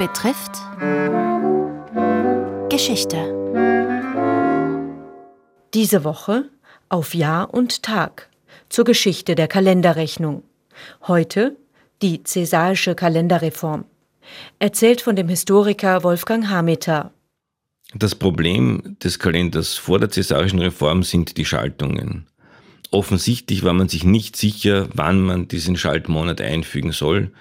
betrifft Geschichte. Diese Woche auf Jahr und Tag zur Geschichte der Kalenderrechnung. Heute die Cäsarische Kalenderreform. Erzählt von dem Historiker Wolfgang Hameter. Das Problem des Kalenders vor der Cäsarischen Reform sind die Schaltungen. Offensichtlich war man sich nicht sicher, wann man diesen Schaltmonat einfügen soll.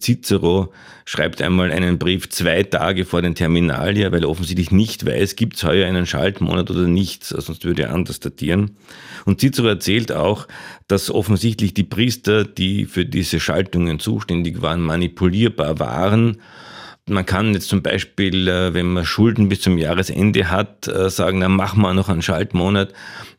Cicero schreibt einmal einen Brief zwei Tage vor den Terminalia, weil er offensichtlich nicht weiß, gibt es heuer einen Schaltmonat oder nicht, sonst würde er anders datieren. Und Cicero erzählt auch, dass offensichtlich die Priester, die für diese Schaltungen zuständig waren, manipulierbar waren man kann jetzt zum Beispiel, äh, wenn man Schulden bis zum Jahresende hat, äh, sagen, dann machen wir noch einen Schaltmonat,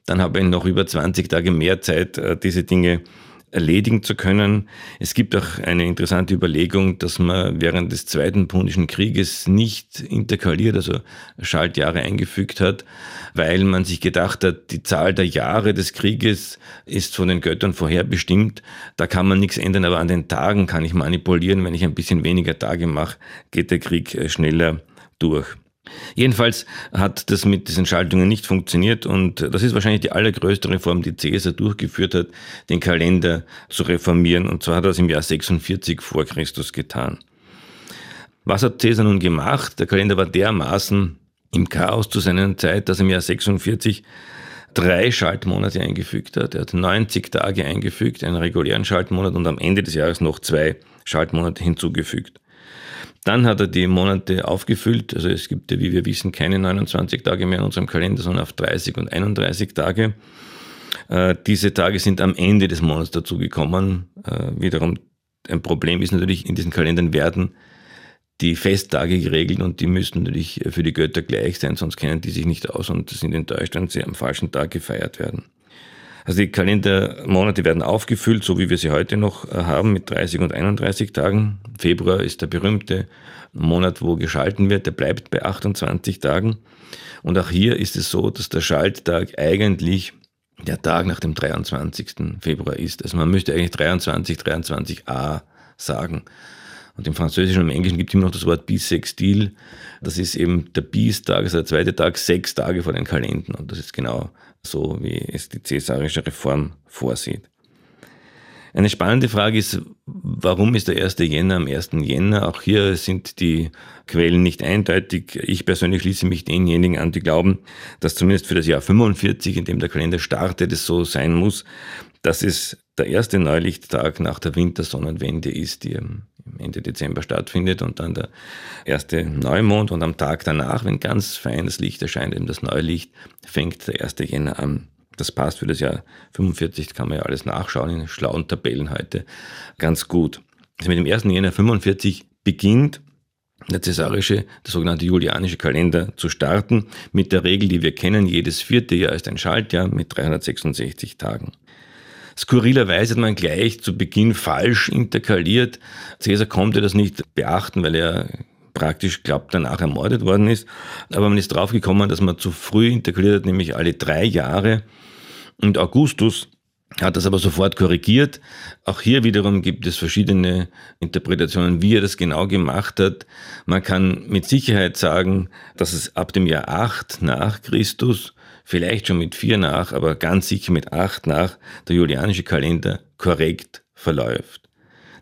dann habe ich noch über 20 Tage mehr Zeit, äh, diese Dinge erledigen zu können. Es gibt auch eine interessante Überlegung, dass man während des Zweiten Punischen Krieges nicht interkaliert, also Schaltjahre eingefügt hat, weil man sich gedacht hat, die Zahl der Jahre des Krieges ist von den Göttern vorherbestimmt. Da kann man nichts ändern, aber an den Tagen kann ich manipulieren. Wenn ich ein bisschen weniger Tage mache, geht der Krieg äh, schneller durch. Jedenfalls hat das mit diesen Schaltungen nicht funktioniert und das ist wahrscheinlich die allergrößte Reform, die Caesar durchgeführt hat, den Kalender zu reformieren und zwar hat er das im Jahr 46 vor Christus getan. Was hat Caesar nun gemacht? Der Kalender war dermaßen im Chaos zu seiner Zeit, dass er im Jahr 46 drei Schaltmonate eingefügt hat. Er hat 90 Tage eingefügt, einen regulären Schaltmonat und am Ende des Jahres noch zwei Schaltmonate hinzugefügt. Dann hat er die Monate aufgefüllt. Also es gibt ja, wie wir wissen, keine 29 Tage mehr in unserem Kalender, sondern auf 30 und 31 Tage. Äh, diese Tage sind am Ende des Monats dazugekommen. Äh, wiederum ein Problem ist natürlich, in diesen Kalendern werden die Festtage geregelt und die müssten natürlich für die Götter gleich sein, sonst kennen die sich nicht aus und sind in Deutschland sie am falschen Tag gefeiert werden. Also die Kalendermonate werden aufgefüllt, so wie wir sie heute noch äh, haben, mit 30 und 31 Tagen. Februar ist der berühmte Monat, wo geschalten wird, der bleibt bei 28 Tagen. Und auch hier ist es so, dass der Schalttag eigentlich der Tag nach dem 23. Februar ist. Also man müsste eigentlich 23, 23a sagen. Und im Französischen und im Englischen gibt es immer noch das Wort bisextil. Das ist eben der Bis-Tag, also der zweite Tag, sechs Tage vor den Kalendern. Und das ist genau so, wie es die cäsarische Reform vorsieht. Eine spannende Frage ist, warum ist der 1. Jänner am 1. Jänner? Auch hier sind die Quellen nicht eindeutig. Ich persönlich schließe mich denjenigen an, die glauben, dass zumindest für das Jahr 45, in dem der Kalender startet, es so sein muss, dass es der erste Neulichttag nach der Wintersonnenwende ist, die Ende Dezember stattfindet und dann der erste Neumond und am Tag danach, wenn ganz feines Licht erscheint, eben das Neulicht, fängt der 1. Jänner an. Das passt für das Jahr 45, kann man ja alles nachschauen in schlauen Tabellen heute ganz gut. Also mit dem 1. Jänner 45 beginnt der cäsarische, der sogenannte julianische Kalender zu starten, mit der Regel, die wir kennen, jedes vierte Jahr ist ein Schaltjahr mit 366 Tagen. Skurrilerweise hat man gleich zu Beginn falsch interkaliert. Cäsar konnte das nicht beachten, weil er praktisch glaubt, danach ermordet worden ist. Aber man ist draufgekommen, dass man zu früh interkaliert hat, nämlich alle drei Jahre. Und Augustus hat das aber sofort korrigiert. Auch hier wiederum gibt es verschiedene Interpretationen, wie er das genau gemacht hat. Man kann mit Sicherheit sagen, dass es ab dem Jahr 8 nach Christus vielleicht schon mit vier nach, aber ganz sicher mit acht nach der julianische Kalender korrekt verläuft.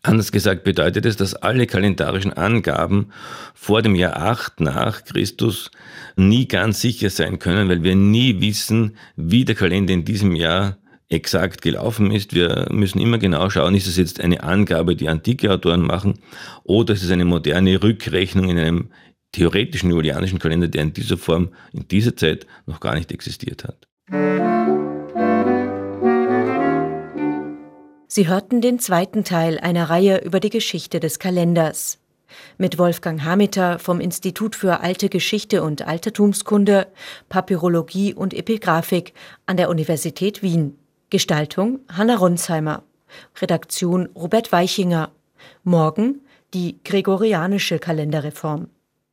Anders gesagt bedeutet es, dass alle kalendarischen Angaben vor dem Jahr 8 nach Christus nie ganz sicher sein können, weil wir nie wissen, wie der Kalender in diesem Jahr exakt gelaufen ist. Wir müssen immer genau schauen, ist es jetzt eine Angabe, die antike Autoren machen, oder ist es eine moderne Rückrechnung in einem theoretischen julianischen Kalender, der in dieser Form in dieser Zeit noch gar nicht existiert hat. Sie hörten den zweiten Teil einer Reihe über die Geschichte des Kalenders. Mit Wolfgang Hameter vom Institut für Alte Geschichte und Altertumskunde, Papyrologie und Epigraphik an der Universität Wien. Gestaltung Hanna Ronsheimer. Redaktion Robert Weichinger. Morgen die gregorianische Kalenderreform.